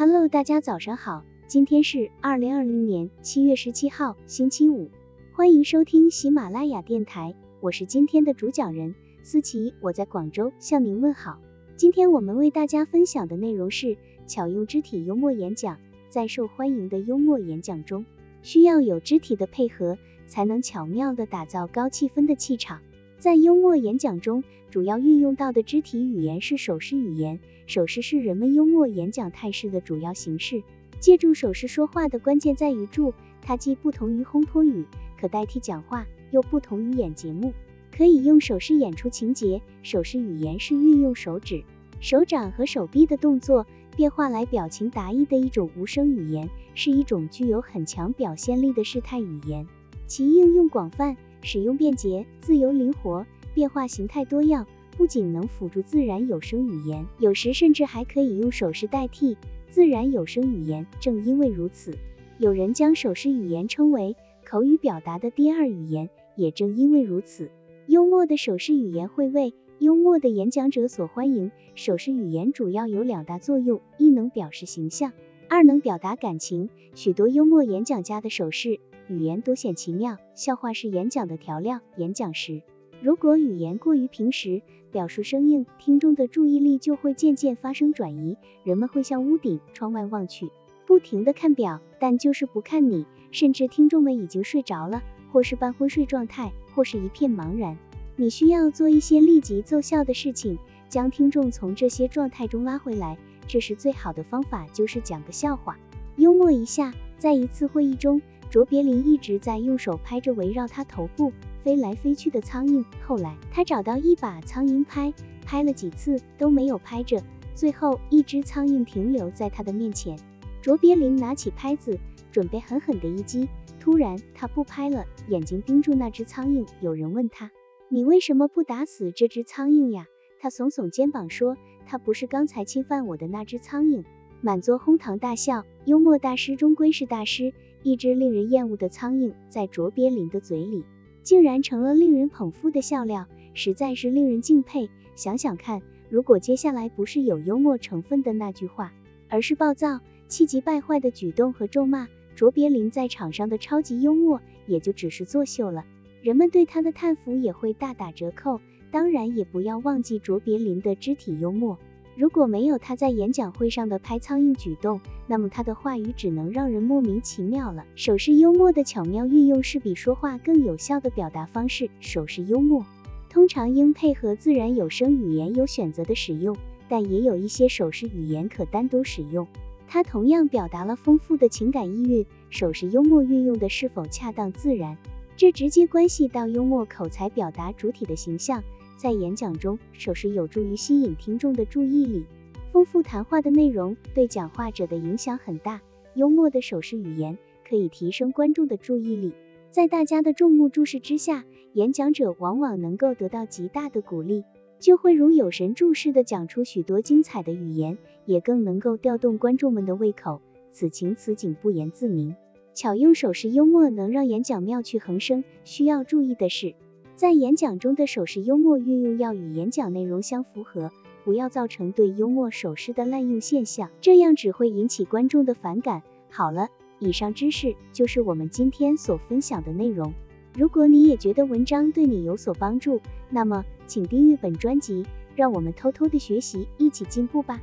Hello，大家早上好，今天是二零二零年七月十七号，星期五，欢迎收听喜马拉雅电台，我是今天的主讲人思琪，我在广州向您问好。今天我们为大家分享的内容是巧用肢体幽默演讲，在受欢迎的幽默演讲中，需要有肢体的配合，才能巧妙的打造高气氛的气场。在幽默演讲中，主要运用到的肢体语言是手势语言，手势是人们幽默演讲态势的主要形式。借助手势说话的关键在于助，它既不同于烘托语，可代替讲话，又不同于演节目，可以用手势演出情节。手势语言是运用手指、手掌和手臂的动作变化来表情达意的一种无声语言，是一种具有很强表现力的事态语言，其应用广泛。使用便捷、自由灵活，变化形态多样，不仅能辅助自然有声语言，有时甚至还可以用手势代替自然有声语言。正因为如此，有人将手势语言称为口语表达的第二语言。也正因为如此，幽默的手势语言会为幽默的演讲者所欢迎。手势语言主要有两大作用：一能表示形象，二能表达感情。许多幽默演讲家的手势。语言多显奇妙，笑话是演讲的调料。演讲时，如果语言过于平实，表述生硬，听众的注意力就会渐渐发生转移，人们会向屋顶、窗外望去，不停的看表，但就是不看你，甚至听众们已经睡着了，或是半昏睡状态，或是一片茫然。你需要做一些立即奏效的事情，将听众从这些状态中拉回来。这时最好的方法就是讲个笑话，幽默一下。在一次会议中。卓别林一直在用手拍着围绕他头部飞来飞去的苍蝇。后来，他找到一把苍蝇拍，拍了几次都没有拍着。最后，一只苍蝇停留在他的面前。卓别林拿起拍子，准备狠狠的一击。突然，他不拍了，眼睛盯住那只苍蝇。有人问他：“你为什么不打死这只苍蝇呀？”他耸耸肩膀说：“它不是刚才侵犯我的那只苍蝇。”满座哄堂大笑。幽默大师终归是大师。一只令人厌恶的苍蝇，在卓别林的嘴里，竟然成了令人捧腹的笑料，实在是令人敬佩。想想看，如果接下来不是有幽默成分的那句话，而是暴躁、气急败坏的举动和咒骂，卓别林在场上的超级幽默也就只是作秀了，人们对他的叹服也会大打折扣。当然，也不要忘记卓别林的肢体幽默。如果没有他在演讲会上的拍苍蝇举动，那么他的话语只能让人莫名其妙了。手势幽默的巧妙运用是比说话更有效的表达方式。手势幽默通常应配合自然有声语言有选择的使用，但也有一些手势语言可单独使用，它同样表达了丰富的情感意蕴。手势幽默运用的是否恰当自然，这直接关系到幽默口才表达主体的形象。在演讲中，手势有助于吸引听众的注意力，丰富谈话的内容，对讲话者的影响很大。幽默的手势语言可以提升观众的注意力，在大家的众目注视之下，演讲者往往能够得到极大的鼓励，就会如有神助似的讲出许多精彩的语言，也更能够调动观众们的胃口。此情此景不言自明，巧用手势幽默能让演讲妙趣横生。需要注意的是。在演讲中的手势幽默运用要与演讲内容相符合，不要造成对幽默手势的滥用现象，这样只会引起观众的反感。好了，以上知识就是我们今天所分享的内容。如果你也觉得文章对你有所帮助，那么请订阅本专辑，让我们偷偷的学习，一起进步吧。